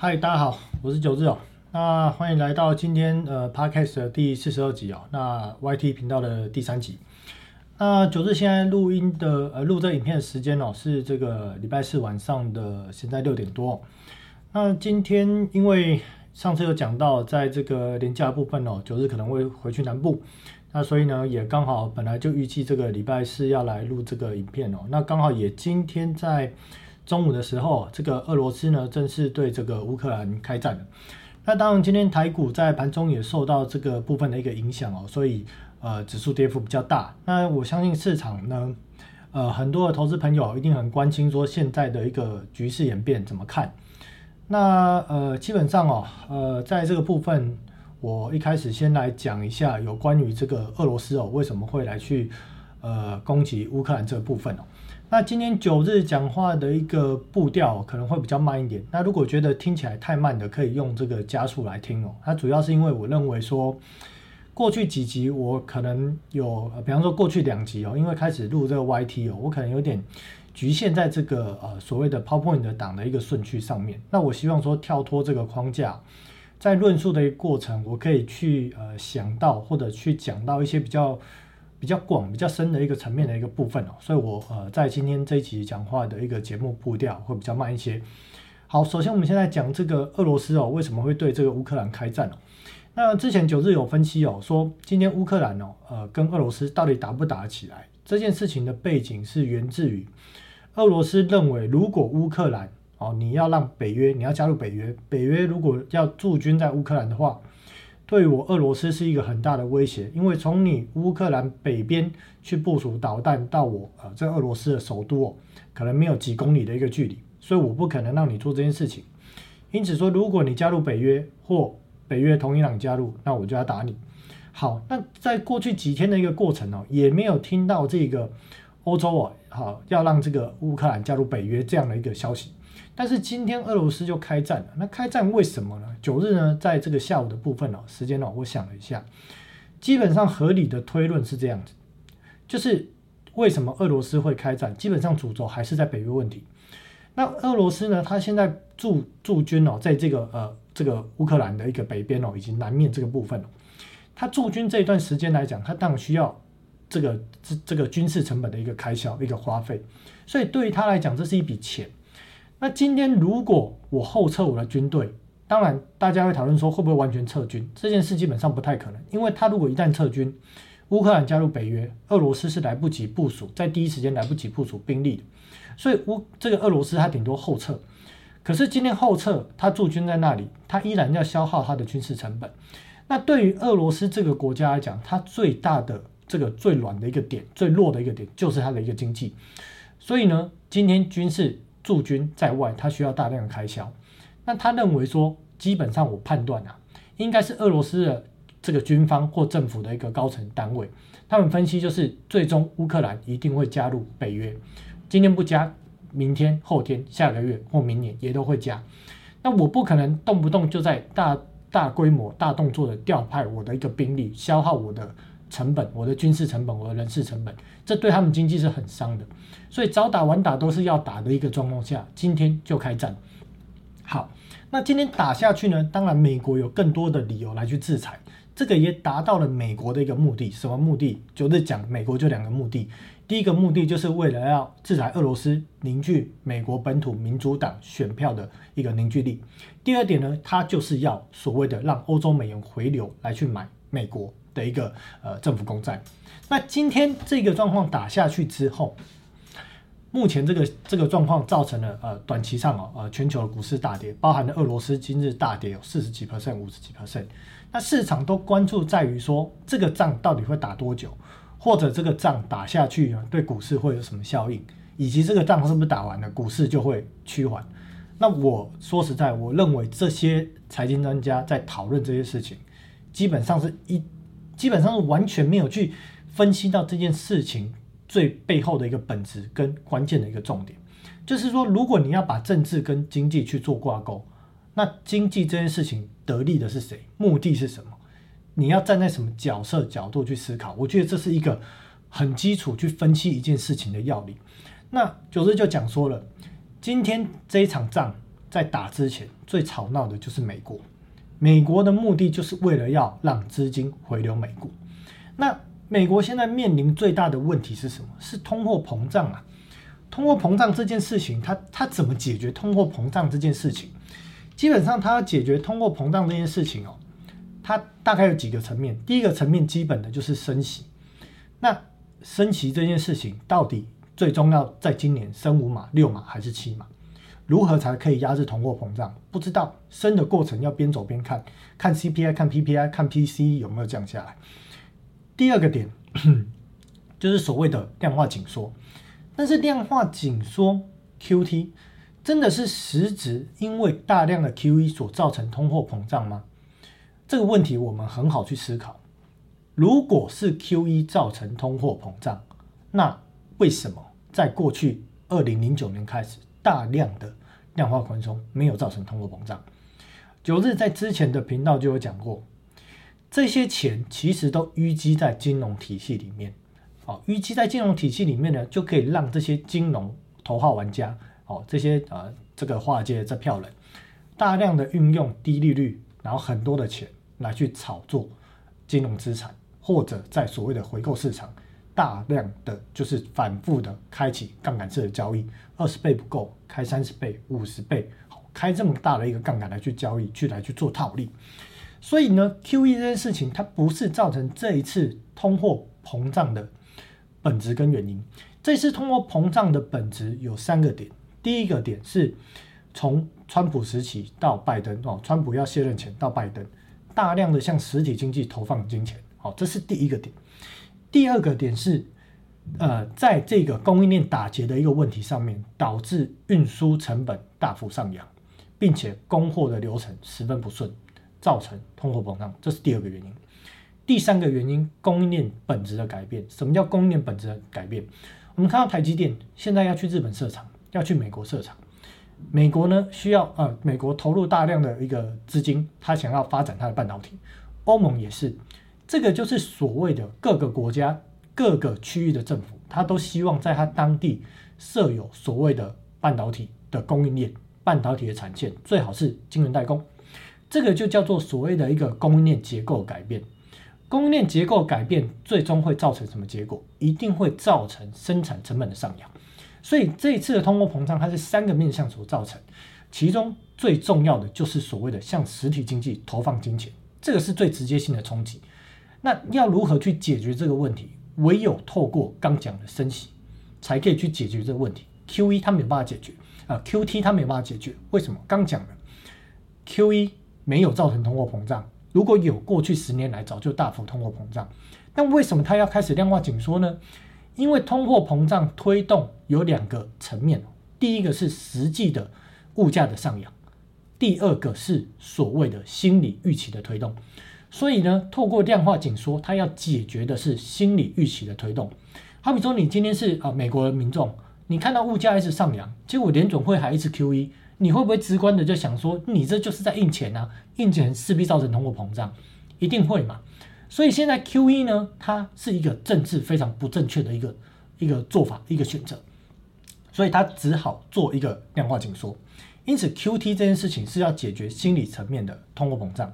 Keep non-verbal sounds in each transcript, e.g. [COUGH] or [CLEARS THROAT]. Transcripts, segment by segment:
嗨，大家好，我是九日哦。那欢迎来到今天呃 podcast 的第四十二集哦。那 YT 频道的第三集。那九日现在录音的呃录这影片的时间哦是这个礼拜四晚上的现在六点多。那今天因为上次有讲到在这个廉价部分哦，九日可能会回去南部。那所以呢也刚好本来就预计这个礼拜四要来录这个影片哦。那刚好也今天在。中午的时候，这个俄罗斯呢正式对这个乌克兰开战。那当然，今天台股在盘中也受到这个部分的一个影响哦，所以呃指数跌幅比较大。那我相信市场呢，呃很多的投资朋友一定很关心说现在的一个局势演变怎么看。那呃基本上哦，呃在这个部分，我一开始先来讲一下有关于这个俄罗斯哦为什么会来去呃攻击乌克兰这部分哦。那今天九日讲话的一个步调可能会比较慢一点。那如果觉得听起来太慢的，可以用这个加速来听哦。它主要是因为我认为说，过去几集我可能有，比方说过去两集哦，因为开始录这个 YT 哦，我可能有点局限在这个呃所谓的 PowerPoint 的档的一个顺序上面。那我希望说跳脱这个框架，在论述的一个过程，我可以去呃想到或者去讲到一些比较。比较广、比较深的一个层面的一个部分哦，所以我呃在今天这一集讲话的一个节目步调会比较慢一些。好，首先我们现在讲这个俄罗斯哦，为什么会对这个乌克兰开战哦？那之前九日有分析哦，说今天乌克兰哦，呃跟俄罗斯到底打不打得起来？这件事情的背景是源自于俄罗斯认为，如果乌克兰哦你要让北约你要加入北约，北约如果要驻军在乌克兰的话。对我俄罗斯是一个很大的威胁，因为从你乌克兰北边去部署导弹到我呃这俄罗斯的首都哦，可能没有几公里的一个距离，所以我不可能让你做这件事情。因此说，如果你加入北约或北约同意让你加入，那我就要打你。好，那在过去几天的一个过程哦，也没有听到这个欧洲哦，好要让这个乌克兰加入北约这样的一个消息。但是今天俄罗斯就开战了，那开战为什么呢？九日呢，在这个下午的部分哦，时间哦，我想了一下，基本上合理的推论是这样子，就是为什么俄罗斯会开战？基本上主轴还是在北约问题。那俄罗斯呢，他现在驻驻军哦，在这个呃这个乌克兰的一个北边哦，以及南面这个部分哦，他驻军这一段时间来讲，他当然需要这个这这个军事成本的一个开销一个花费，所以对于他来讲，这是一笔钱。那今天如果我后撤我的军队，当然大家会讨论说会不会完全撤军？这件事基本上不太可能，因为他如果一旦撤军，乌克兰加入北约，俄罗斯是来不及部署，在第一时间来不及部署兵力的，所以乌这个俄罗斯他顶多后撤。可是今天后撤，他驻军在那里，他依然要消耗他的军事成本。那对于俄罗斯这个国家来讲，它最大的这个最软的一个点，最弱的一个点，就是它的一个经济。所以呢，今天军事。驻军在外，他需要大量的开销。那他认为说，基本上我判断啊，应该是俄罗斯的这个军方或政府的一个高层单位，他们分析就是，最终乌克兰一定会加入北约。今天不加，明天、后天、下个月或明年也都会加。那我不可能动不动就在大大规模、大动作的调派我的一个兵力，消耗我的。成本，我的军事成本，我的人事成本，这对他们经济是很伤的。所以早打晚打都是要打的一个状况下，今天就开战。好，那今天打下去呢？当然，美国有更多的理由来去制裁，这个也达到了美国的一个目的。什么目的？就是讲美国就两个目的。第一个目的就是为了要制裁俄罗斯，凝聚美国本土民主党选票的一个凝聚力。第二点呢，它就是要所谓的让欧洲美元回流来去买美国。的一个呃政府公债，那今天这个状况打下去之后，目前这个这个状况造成了呃短期上哦呃全球的股市大跌，包含了俄罗斯今日大跌有四十几 percent 五十几 percent，那市场都关注在于说这个仗到底会打多久，或者这个仗打下去对股市会有什么效应，以及这个仗是不是打完了股市就会趋缓。那我说实在，我认为这些财经专家在讨论这些事情，基本上是一。基本上是完全没有去分析到这件事情最背后的一个本质跟关键的一个重点，就是说，如果你要把政治跟经济去做挂钩，那经济这件事情得利的是谁？目的是什么？你要站在什么角色角度去思考？我觉得这是一个很基础去分析一件事情的要领。那九日就讲说了，今天这一场仗在打之前最吵闹的就是美国，美国的目的就是为了要让资金回流美国。那美国现在面临最大的问题是什么？是通货膨胀啊！通货膨胀这件事情，它它怎么解决通货膨胀这件事情？基本上，它要解决通货膨胀这件事情哦，它大概有几个层面。第一个层面，基本的就是升息。那升息这件事情，到底最终要在今年升五码、六码还是七码？如何才可以压制通货膨胀？不知道。升的过程要边走边看，看 CPI、看 PPI、看 PC 有没有降下来。第二个点 [CLEARS THROAT] 就是所谓的量化紧缩，但是量化紧缩 QT 真的是实质因为大量的 QE 所造成通货膨胀吗？这个问题我们很好去思考。如果是 QE 造成通货膨胀，那为什么在过去二零零九年开始大量的量化宽松没有造成通货膨胀？九日在之前的频道就有讲过。这些钱其实都淤积在金融体系里面，哦，淤积在金融体系里面呢，就可以让这些金融头号玩家，哦，这些呃这个华尔街这票人，大量的运用低利率，然后很多的钱来去炒作金融资产，或者在所谓的回购市场，大量的就是反复的开启杠杆式的交易，二十倍不够，开三十倍、五十倍，好，开这么大的一个杠杆来去交易，去来去做套利。所以呢，Q E 这件事情它不是造成这一次通货膨胀的本质跟原因。这次通货膨胀的本质有三个点。第一个点是从川普时期到拜登哦，川普要卸任前到拜登，大量的向实体经济投放金钱，好，这是第一个点。第二个点是呃，在这个供应链打结的一个问题上面，导致运输成本大幅上扬，并且供货的流程十分不顺。造成通货膨胀，这是第二个原因。第三个原因，供应链本质的改变。什么叫供应链本质的改变？我们看到台积电现在要去日本设厂，要去美国设厂。美国呢需要呃，美国投入大量的一个资金，他想要发展它的半导体。欧盟也是，这个就是所谓的各个国家、各个区域的政府，他都希望在他当地设有所谓的半导体的供应链、半导体的产线，最好是晶圆代工。这个就叫做所谓的一个供应链结构改变。供应链结构改变最终会造成什么结果？一定会造成生产成本的上扬。所以这一次的通货膨胀，它是三个面向所造成，其中最重要的就是所谓的向实体经济投放金钱，这个是最直接性的冲击。那要如何去解决这个问题？唯有透过刚讲的升息，才可以去解决这个问题。Q E 它没有办法解决啊，Q T 它没有办法解决。为什么？刚讲的 Q E。没有造成通货膨胀，如果有，过去十年来早就大幅通货膨胀。那为什么它要开始量化紧缩呢？因为通货膨胀推动有两个层面，第一个是实际的物价的上扬，第二个是所谓的心理预期的推动。所以呢，透过量化紧缩，它要解决的是心理预期的推动。好比说，你今天是啊美国的民众，你看到物价一直上扬，结果联总会还一直 QE。你会不会直观的就想说，你这就是在印钱啊？印钱势必造成通货膨胀，一定会嘛？所以现在 Q E 呢，它是一个政治非常不正确的一个一个做法，一个选择，所以它只好做一个量化紧缩。因此 Q T 这件事情是要解决心理层面的通货膨胀。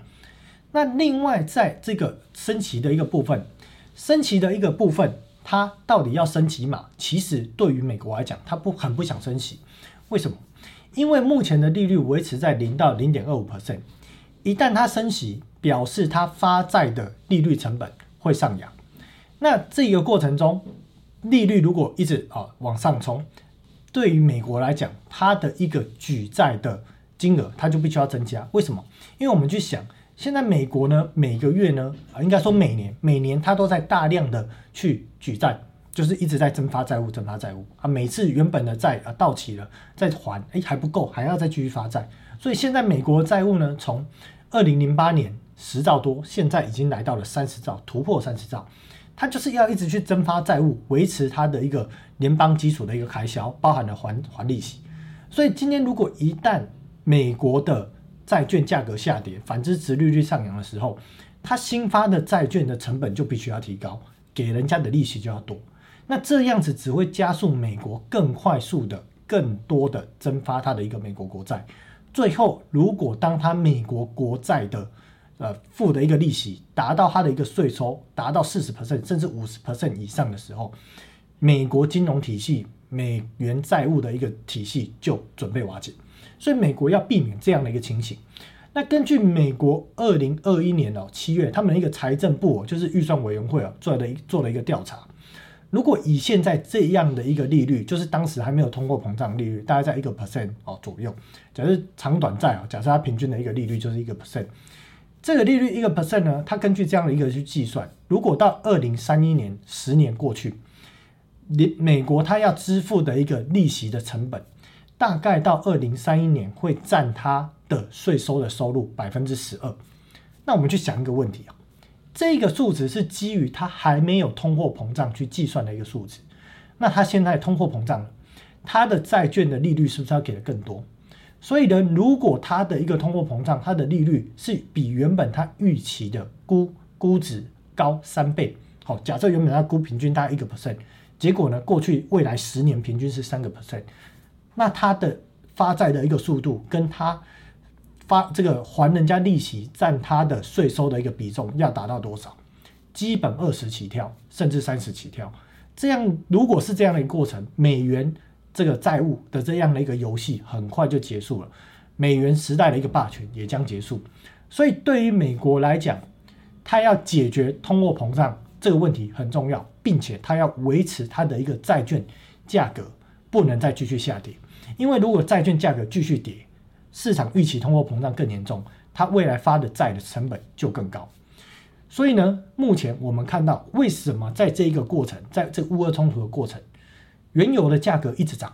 那另外在这个升旗的一个部分，升旗的一个部分，它到底要升旗嘛？其实对于美国来讲，它不很不想升旗，为什么？因为目前的利率维持在零到零点二五 percent，一旦它升息，表示它发债的利率成本会上扬。那这个过程中，利率如果一直啊往上冲，对于美国来讲，它的一个举债的金额它就必须要增加。为什么？因为我们去想，现在美国呢每个月呢啊应该说每年每年它都在大量的去举债。就是一直在增发债务，增发债务啊！每次原本的债啊到期了，再还，哎还不够，还要再继续发债。所以现在美国债务呢，从二零零八年十兆多，现在已经来到了三十兆，突破三十兆。它就是要一直去增发债务，维持它的一个联邦基础的一个开销，包含了还还利息。所以今天如果一旦美国的债券价格下跌，反之值利率上扬的时候，它新发的债券的成本就必须要提高，给人家的利息就要多。那这样子只会加速美国更快速的、更多的增发它的一个美国国债，最后如果当他美国国债的呃付的一个利息达到他的一个税收达到四十 percent 甚至五十 percent 以上的时候，美国金融体系美元债务的一个体系就准备瓦解，所以美国要避免这样的一个情形。那根据美国二零二一年哦七月，他们一个财政部哦，就是预算委员会啊做的做了一个调查，如果以现在这样的一个利率，就是当时还没有通货膨胀利率，大概在一个 percent 哦左右。假设长短债啊，假设它平均的一个利率就是一个 percent，这个利率一个 percent 呢，它根据这样的一个去计算，如果到二零三一年十年过去，美美国它要支付的一个利息的成本，大概到二零三一年会占它。的税收的收入百分之十二，那我们去想一个问题啊，这个数值是基于它还没有通货膨胀去计算的一个数值，那它现在通货膨胀了，它的债券的利率是不是要给的更多？所以呢，如果它的一个通货膨胀，它的利率是比原本它预期的估估值高三倍，好，假设原本它估平均大概一个 percent，结果呢，过去未来十年平均是三个 percent，那它的发债的一个速度跟它发这个还人家利息占他的税收的一个比重要达到多少？基本二十起跳，甚至三十起跳。这样如果是这样的一个过程，美元这个债务的这样的一个游戏很快就结束了，美元时代的一个霸权也将结束。所以对于美国来讲，它要解决通货膨胀这个问题很重要，并且它要维持它的一个债券价格不能再继续下跌，因为如果债券价格继续跌。市场预期通货膨胀更严重，它未来发的债的成本就更高。所以呢，目前我们看到，为什么在这一个过程，在这乌俄冲突的过程，原油的价格一直涨，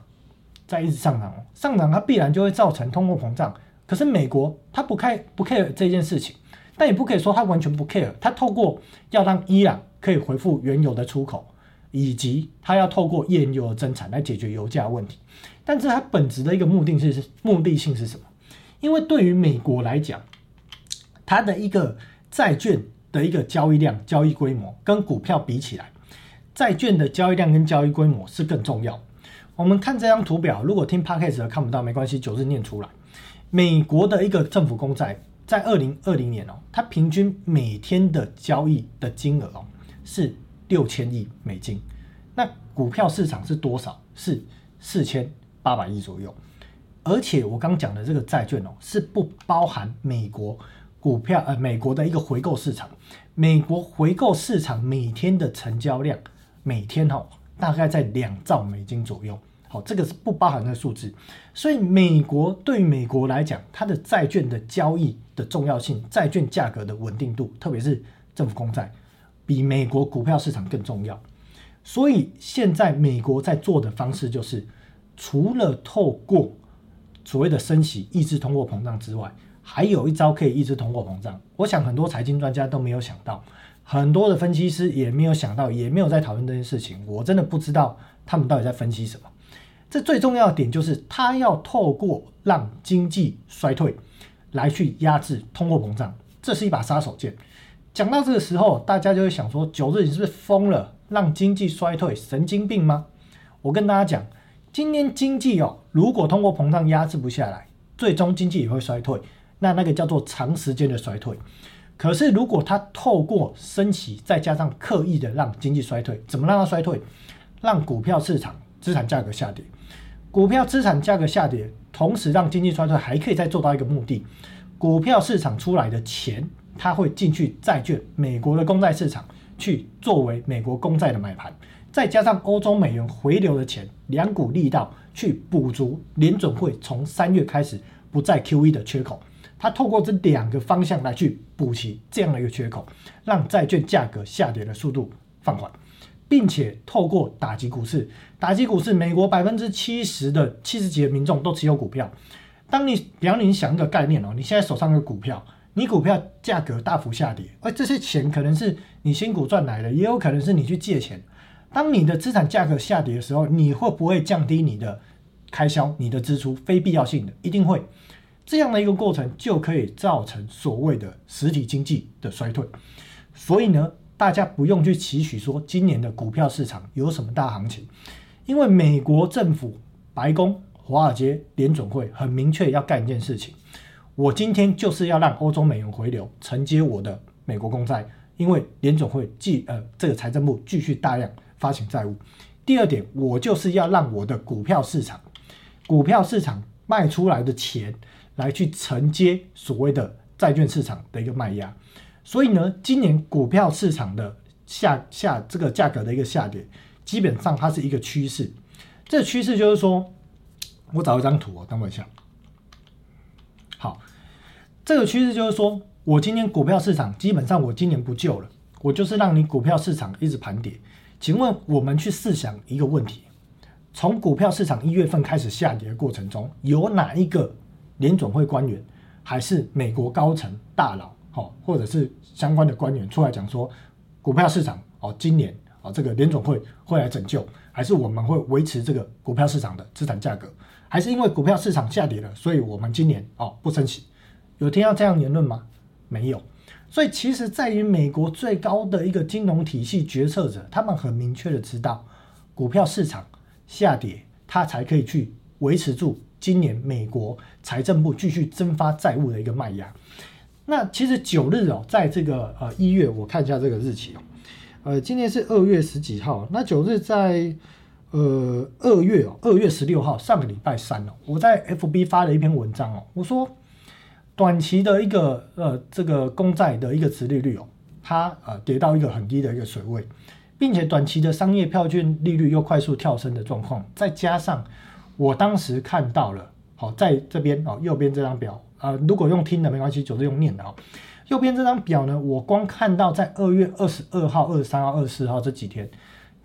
在一直上涨，上涨它必然就会造成通货膨胀。可是美国它不 care 不 care 这件事情，但也不可以说它完全不 care。它透过要让伊朗可以恢复原油的出口，以及它要透过页岩油的增产来解决油价问题。但是它本质的一个目的是目的性是什么？因为对于美国来讲，它的一个债券的一个交易量、交易规模跟股票比起来，债券的交易量跟交易规模是更重要。我们看这张图表，如果听 podcast 看不到没关系，九日念出来。美国的一个政府公债在二零二零年哦，它平均每天的交易的金额哦是六千亿美金。那股票市场是多少？是四千八百亿左右。而且我刚讲的这个债券哦，是不包含美国股票呃，美国的一个回购市场。美国回购市场每天的成交量，每天哈大概在两兆美金左右。好，这个是不包含的数字。所以美国对美国来讲，它的债券的交易的重要性，债券价格的稳定度，特别是政府公债，比美国股票市场更重要。所以现在美国在做的方式就是，除了透过所谓的升息抑制通货膨胀之外，还有一招可以抑制通货膨胀。我想很多财经专家都没有想到，很多的分析师也没有想到，也没有在讨论这件事情。我真的不知道他们到底在分析什么。这最重要的点就是，他要透过让经济衰退来去压制通货膨胀，这是一把杀手锏。讲到这个时候，大家就会想说：九日你是不是疯了？让经济衰退，神经病吗？我跟大家讲。今年经济哦，如果通货膨胀压制不下来，最终经济也会衰退。那那个叫做长时间的衰退。可是如果它透过升息，再加上刻意的让经济衰退，怎么让它衰退？让股票市场资产价格下跌，股票资产价格下跌，同时让经济衰退，还可以再做到一个目的：股票市场出来的钱，它会进去债券、美国的公债市场去作为美国公债的买盘。再加上欧洲美元回流的钱，两股力道去补足联准会从三月开始不再 QE 的缺口，它透过这两个方向来去补齐这样的一个缺口，让债券价格下跌的速度放缓，并且透过打击股市，打击股市，美国百分之七十的七十几的民众都持有股票。当你比方你想一个概念哦，你现在手上的股票，你股票价格大幅下跌，而这些钱可能是你辛苦赚来的，也有可能是你去借钱。当你的资产价格下跌的时候，你会不会降低你的开销、你的支出？非必要性的一定会，这样的一个过程就可以造成所谓的实体经济的衰退。所以呢，大家不用去期许说今年的股票市场有什么大行情，因为美国政府、白宫、华尔街联准会很明确要干一件事情，我今天就是要让欧洲美元回流，承接我的美国公债，因为联总会继呃这个财政部继续大量发行债务。第二点，我就是要让我的股票市场，股票市场卖出来的钱来去承接所谓的债券市场的一个卖压。所以呢，今年股票市场的下下这个价格的一个下跌，基本上它是一个趋势。这趋势就是说，我找一张图哦，等我一下。这个趋势就是说我今年股票市场基本上我今年不救了，我就是让你股票市场一直盘跌。请问我们去试想一个问题：从股票市场一月份开始下跌的过程中，有哪一个联总会官员还是美国高层大佬，好，或者是相关的官员出来讲说，股票市场哦，今年哦，这个联总会会来拯救，还是我们会维持这个股票市场的资产价格，还是因为股票市场下跌了，所以我们今年哦不升息？有听到这样言论吗？没有。所以，其实在于美国最高的一个金融体系决策者，他们很明确的知道，股票市场下跌，它才可以去维持住今年美国财政部继续增发债务的一个卖压。那其实九日哦，在这个呃一月，我看一下这个日期哦，呃，今天是二月十几号，那九日在呃二月哦，二月十六号，上个礼拜三哦，我在 FB 发了一篇文章哦，我说。短期的一个呃，这个公债的一个殖利率哦，它呃跌到一个很低的一个水位，并且短期的商业票券利率又快速跳升的状况，再加上我当时看到了，好在这边哦，右边这张表啊，如果用听的没关系，就是用念的哦。右边这张表呢，我光看到在二月二十二号、二十三号、二十四号这几天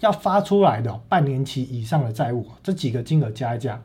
要发出来的半年期以上的债务，这几个金额加一加，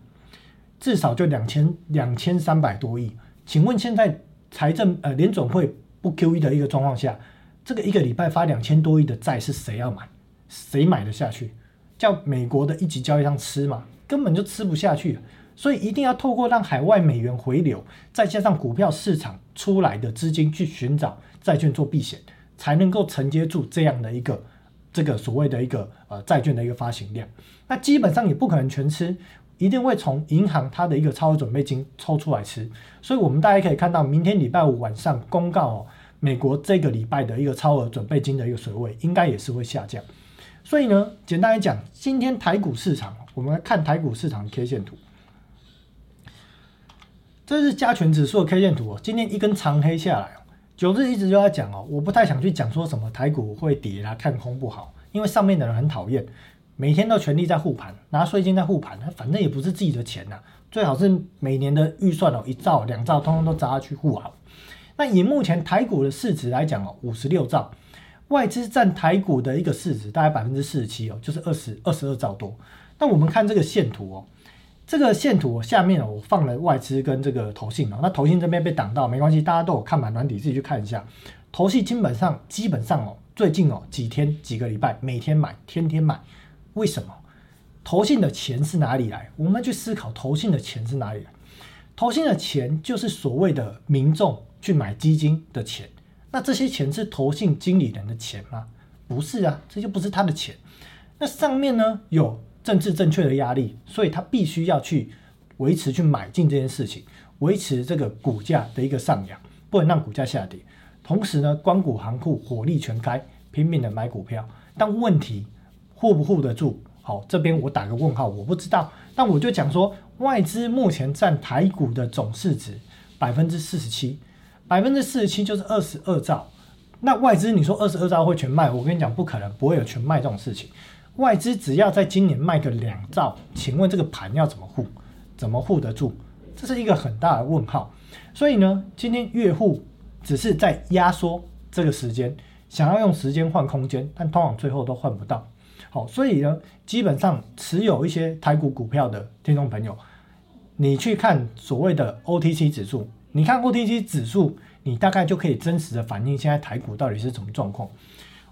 至少就两千两千三百多亿。请问现在财政呃联总会不 QE 的一个状况下，这个一个礼拜发两千多亿的债是谁要买？谁买得下去？叫美国的一级交易商吃嘛？根本就吃不下去。所以一定要透过让海外美元回流，再加上股票市场出来的资金去寻找债券做避险，才能够承接住这样的一个这个所谓的一个呃债券的一个发行量。那基本上也不可能全吃。一定会从银行它的一个超额准备金抽出来吃，所以我们大家可以看到，明天礼拜五晚上公告哦，美国这个礼拜的一个超额准备金的一个水位应该也是会下降。所以呢，简单来讲，今天台股市场，我们来看台股市场 K 线图，这是加权指数的 K 线图哦，今天一根长黑下来，九日一直就在讲哦，我不太想去讲说什么台股会跌啦，看空不好，因为上面的人很讨厌。每天都全力在护盘，拿税金在护盘，反正也不是自己的钱呐，最好是每年的预算哦，一兆两兆，通通都砸下去护好。那以目前台股的市值来讲哦，五十六兆，外资占台股的一个市值大概百分之四十七哦，就是二十二十二兆多。那我们看这个线图哦，这个线图下面哦，我放了外资跟这个投信哦，那投信这边被挡到没关系，大家都有看满软底，自己去看一下。投信基本上基本上哦，最近哦几天几个礼拜，每天买，天天买。为什么投信的钱是哪里来？我们去思考投信的钱是哪里来？投信的钱就是所谓的民众去买基金的钱。那这些钱是投信经理人的钱吗？不是啊，这就不是他的钱。那上面呢有政治正确的压力，所以他必须要去维持去买进这件事情，维持这个股价的一个上扬，不能让股价下跌。同时呢，光谷行库火力全开，拼命的买股票，但问题。护不护得住？好，这边我打个问号，我不知道。但我就讲说，外资目前占台股的总市值百分之四十七，百分之四十七就是二十二兆。那外资你说二十二兆会全卖？我跟你讲，不可能，不会有全卖这种事情。外资只要在今年卖个两兆，请问这个盘要怎么护？怎么护得住？这是一个很大的问号。所以呢，今天月护只是在压缩这个时间，想要用时间换空间，但通常最后都换不到。好，所以呢，基本上持有一些台股股票的听众朋友，你去看所谓的 OTC 指数，你看 OTC 指数，你大概就可以真实的反映现在台股到底是什么状况。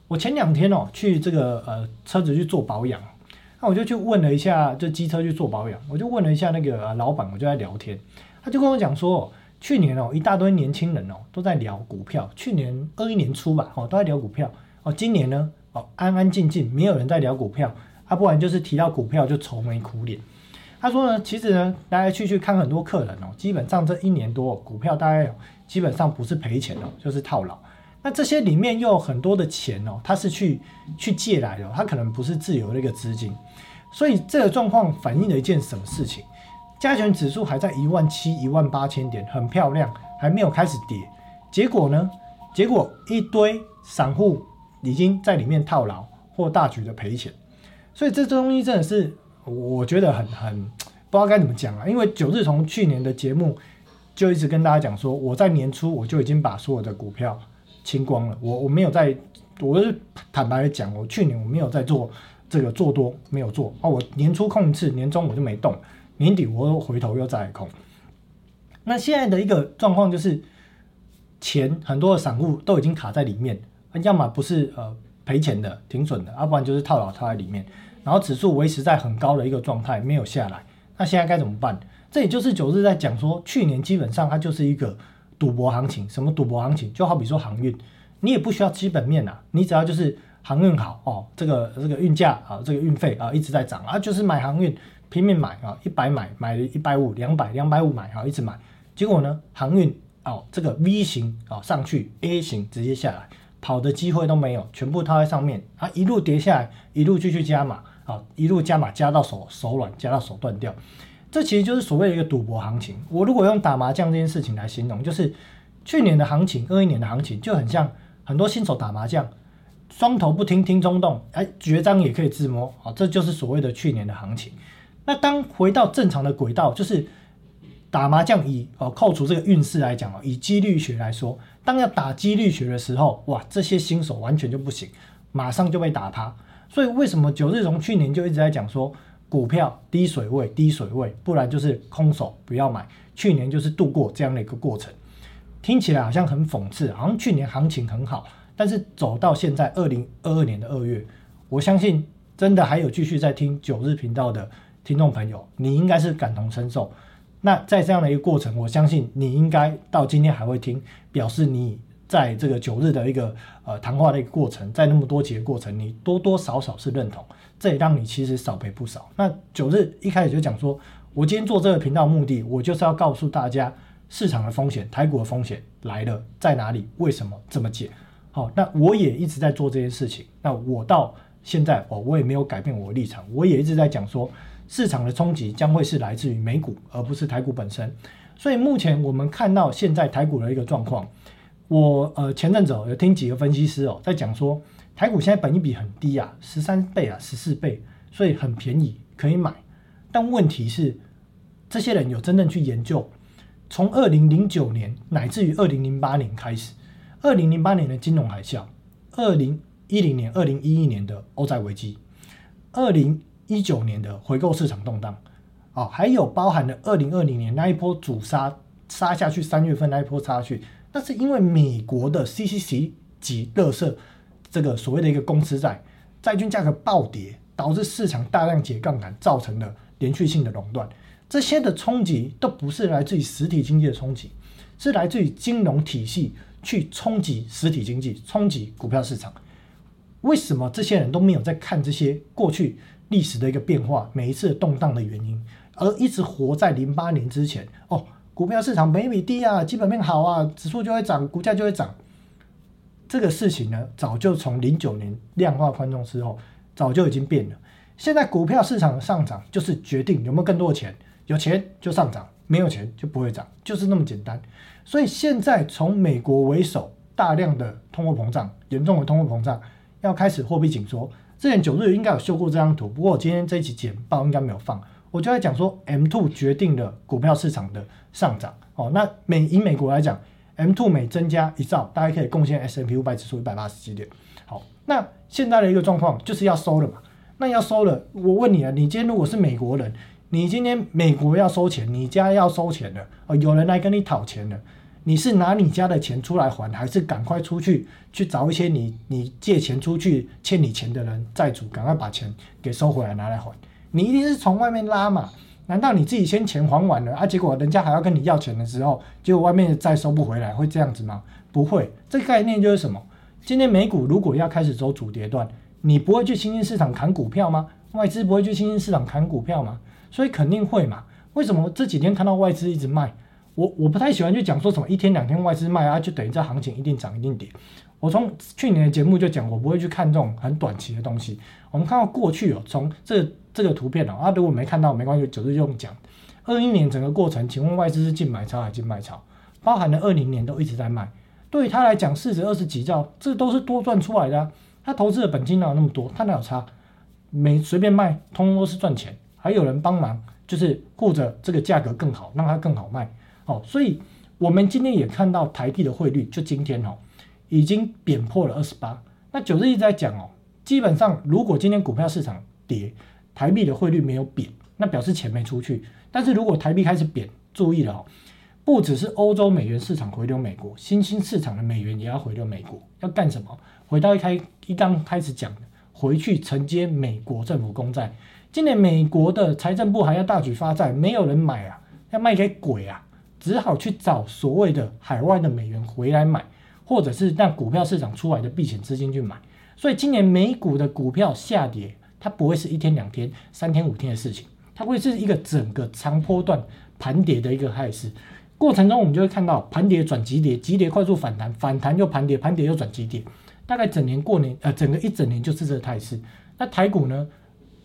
我前两天哦，去这个呃车子去做保养，那我就去问了一下，就机车去做保养，我就问了一下那个老板，我就在聊天，他就跟我讲说，去年哦，一大堆年轻人哦都在聊股票，去年二一年初吧，哦都在聊股票，哦今年呢？安安静静，没有人在聊股票，啊，不然就是提到股票就愁眉苦脸。他说呢，其实呢，来来去去看很多客人哦，基本上这一年多股票大概基本上不是赔钱哦，就是套牢。那这些里面又有很多的钱哦，他是去去借来的，他可能不是自由的一个资金。所以这个状况反映了一件什么事情？加权指数还在一万七、一万八千点，很漂亮，还没有开始跌。结果呢？结果一堆散户已经在里面套牢或大举的赔钱。所以这东西真的是，我觉得很很不知道该怎么讲啊。因为九日从去年的节目就一直跟大家讲说，我在年初我就已经把所有的股票清光了。我我没有在，我是坦白的讲，我去年我没有在做。这个做多没有做哦，我年初空一次，年终我就没动，年底我又回头又再空。那现在的一个状况就是，钱很多的散户都已经卡在里面，要么不是呃赔钱的停损的，要不然就是套牢套在里面，然后指数维持在很高的一个状态没有下来。那现在该怎么办？这也就是九日在讲说，去年基本上它就是一个赌博行情，什么赌博行情？就好比说航运，你也不需要基本面呐，你只要就是。航运好哦，这个这个运价啊，这个运费啊一直在涨啊，就是买航运拼命买啊，一百买买一百五，两百两百五买啊，一直买，结果呢，航运哦这个 V 型啊上去，A 型直接下来，跑的机会都没有，全部套在上面，啊一路跌下来，一路继续加码啊，一路加码加到手手软，加到手断掉，这其实就是所谓的一个赌博行情。我如果用打麻将这件事情来形容，就是去年的行情，二一年的行情就很像很多新手打麻将。双头不听听冲动，哎，绝张也可以自摸，啊，这就是所谓的去年的行情。那当回到正常的轨道，就是打麻将以哦扣除这个运势来讲哦，以几率学来说，当要打几率学的时候，哇，这些新手完全就不行，马上就被打趴。所以为什么九日从去年就一直在讲说股票低水位，低水位，不然就是空手不要买。去年就是度过这样的一个过程，听起来好像很讽刺，好像去年行情很好。但是走到现在二零二二年的二月，我相信真的还有继续在听九日频道的听众朋友，你应该是感同身受。那在这样的一个过程，我相信你应该到今天还会听，表示你在这个九日的一个呃谈话的一个过程，在那么多节过程，你多多少少是认同，这也让你其实少赔不少。那九日一开始就讲说，我今天做这个频道目的，我就是要告诉大家市场的风险，台股的风险来了在哪里，为什么这么解。好，那我也一直在做这件事情。那我到现在哦，我也没有改变我的立场，我也一直在讲说，市场的冲击将会是来自于美股，而不是台股本身。所以目前我们看到现在台股的一个状况，我呃前阵子有听几个分析师哦，在讲说台股现在本益比很低啊，十三倍啊，十四倍，所以很便宜可以买。但问题是，这些人有真正去研究，从二零零九年乃至于二零零八年开始。二零零八年的金融海啸，二零一零年、二零一一年的欧债危机，二零一九年的回购市场动荡，哦，还有包含了二零二零年那一波主杀杀下去，三月份那一波杀去，那是因为美国的 CCC 及乐色这个所谓的一个公司债债券价格暴跌，导致市场大量解杠杆，造成的连续性的垄断。这些的冲击都不是来自于实体经济的冲击，是来自于金融体系。去冲击实体经济，冲击股票市场。为什么这些人都没有在看这些过去历史的一个变化，每一次动荡的原因，而一直活在零八年之前？哦，股票市场每米低啊，基本面好啊，指数就会涨，股价就会涨。这个事情呢，早就从零九年量化宽松之后，早就已经变了。现在股票市场的上涨，就是决定有没有更多的钱，有钱就上涨，没有钱就不会涨，就是那么简单。所以现在从美国为首，大量的通货膨胀，严重的通货膨胀，要开始货币紧缩。之前九日应该有秀过这张图，不过我今天这一期简报应该没有放。我就在讲说，M two 决定了股票市场的上涨。哦，那美以美国来讲，M two 每增加一兆，大概可以贡献 S M P 五百指数一百八十几点。好，那现在的一个状况就是要收了嘛？那要收了，我问你啊，你今天如果是美国人，你今天美国要收钱，你家要收钱了，哦，有人来跟你讨钱了。你是拿你家的钱出来还，还是赶快出去去找一些你你借钱出去欠你钱的人债主，赶快把钱给收回来拿来还？你一定是从外面拉嘛？难道你自己先钱还完了啊？结果人家还要跟你要钱的时候，结果外面再收不回来，会这样子吗？不会，这个概念就是什么？今天美股如果要开始走主跌段，你不会去新兴市场砍股票吗？外资不会去新兴市场砍股票吗？所以肯定会嘛。为什么这几天看到外资一直卖？我我不太喜欢去讲说什么一天两天外资卖啊，就等于这行情一定涨一定跌。我从去年的节目就讲，我不会去看这种很短期的东西。我们看到过去哦，从这这个图片哦，啊，如果没看到没关系，九日用讲。二一年整个过程，请问外资是净买超还是净卖超？包含了二零年都一直在卖，对于他来讲，市值二十几兆，这都是多赚出来的。他投资的本金哪有那么多？他哪有差？没随便卖，通通都是赚钱。还有人帮忙，就是顾着这个价格更好，让它更好卖。哦，所以我们今天也看到台币的汇率，就今天哦，已经贬破了二十八。那九日一直在讲哦，基本上如果今天股票市场跌，台币的汇率没有贬，那表示钱没出去。但是如果台币开始贬，注意了哦，不只是欧洲美元市场回流美国，新兴市场的美元也要回流美国。要干什么？回到一开一刚开始讲的，回去承接美国政府公债。今年美国的财政部还要大举发债，没有人买啊，要卖给鬼啊！只好去找所谓的海外的美元回来买，或者是让股票市场出来的避险资金去买。所以今年美股的股票下跌，它不会是一天两天、三天五天的事情，它会是一个整个长波段盘跌的一个态势。过程中我们就会看到盘跌转急跌，急跌快速反弹，反弹又盘跌，盘跌又转急跌。大概整年过年，呃，整个一整年就是这个态势。那台股呢？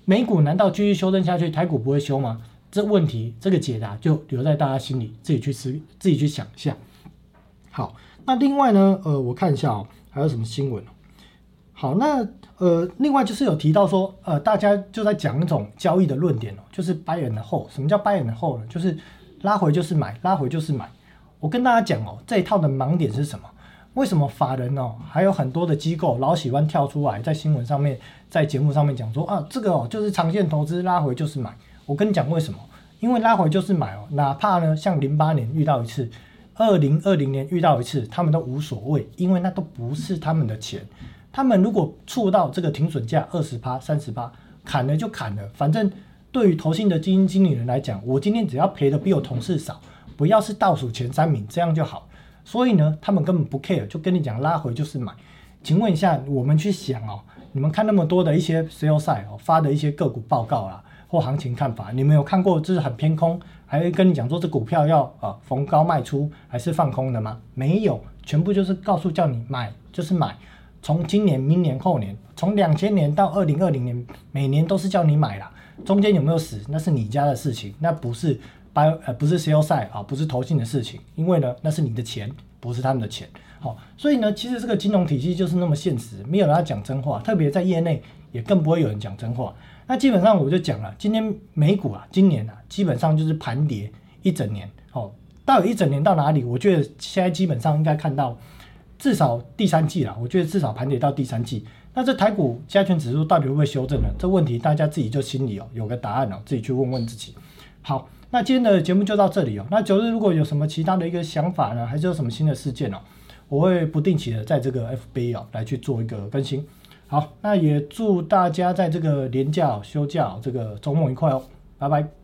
美股难道继续修正下去，台股不会修吗？这问题，这个解答就留在大家心里，自己去思，自己去想一下。好，那另外呢，呃，我看一下哦，还有什么新闻好，那呃，另外就是有提到说，呃，大家就在讲一种交易的论点哦，就是 buy and hold。什么叫 buy and hold 呢？就是拉回就是买，拉回就是买。我跟大家讲哦，这一套的盲点是什么？为什么法人哦，还有很多的机构老喜欢跳出来，在新闻上面，在节目上面讲说啊，这个哦就是长线投资，拉回就是买。我跟你讲为什么？因为拉回就是买哦，哪怕呢像零八年遇到一次，二零二零年遇到一次，他们都无所谓，因为那都不是他们的钱。他们如果触到这个停损价二十趴、三十趴，砍了就砍了，反正对于投信的基金经理人来讲，我今天只要赔的比我同事少，不要是倒数前三名，这样就好。所以呢，他们根本不 care，就跟你讲拉回就是买。请问一下，我们去想哦，你们看那么多的一些 sales 赛哦发的一些个股报告啦。或行情看法，你们有看过这是很偏空，还会跟你讲说这股票要啊逢高卖出还是放空的吗？没有，全部就是告诉叫你买就是买。从今年、明年、后年，从两千年到二零二零年，每年都是叫你买啦。中间有没有死，那是你家的事情，那不是 by 呃不是 sell 赛啊，不是投信的事情，因为呢那是你的钱，不是他们的钱。好，所以呢其实这个金融体系就是那么现实，没有人要讲真话，特别在业内也更不会有人讲真话。那基本上我就讲了，今天美股啊，今年啊，基本上就是盘跌一整年。哦，到底一整年到哪里？我觉得现在基本上应该看到至少第三季了。我觉得至少盘跌到第三季。那这台股加权指数到底会不会修正呢？这问题大家自己就心里哦有个答案哦，自己去问问自己。好，那今天的节目就到这里哦。那九日如果有什么其他的一个想法呢，还是有什么新的事件哦，我会不定期的在这个 FB 哦来去做一个更新。好，那也祝大家在这个年假休假这个周末愉快哦，拜拜。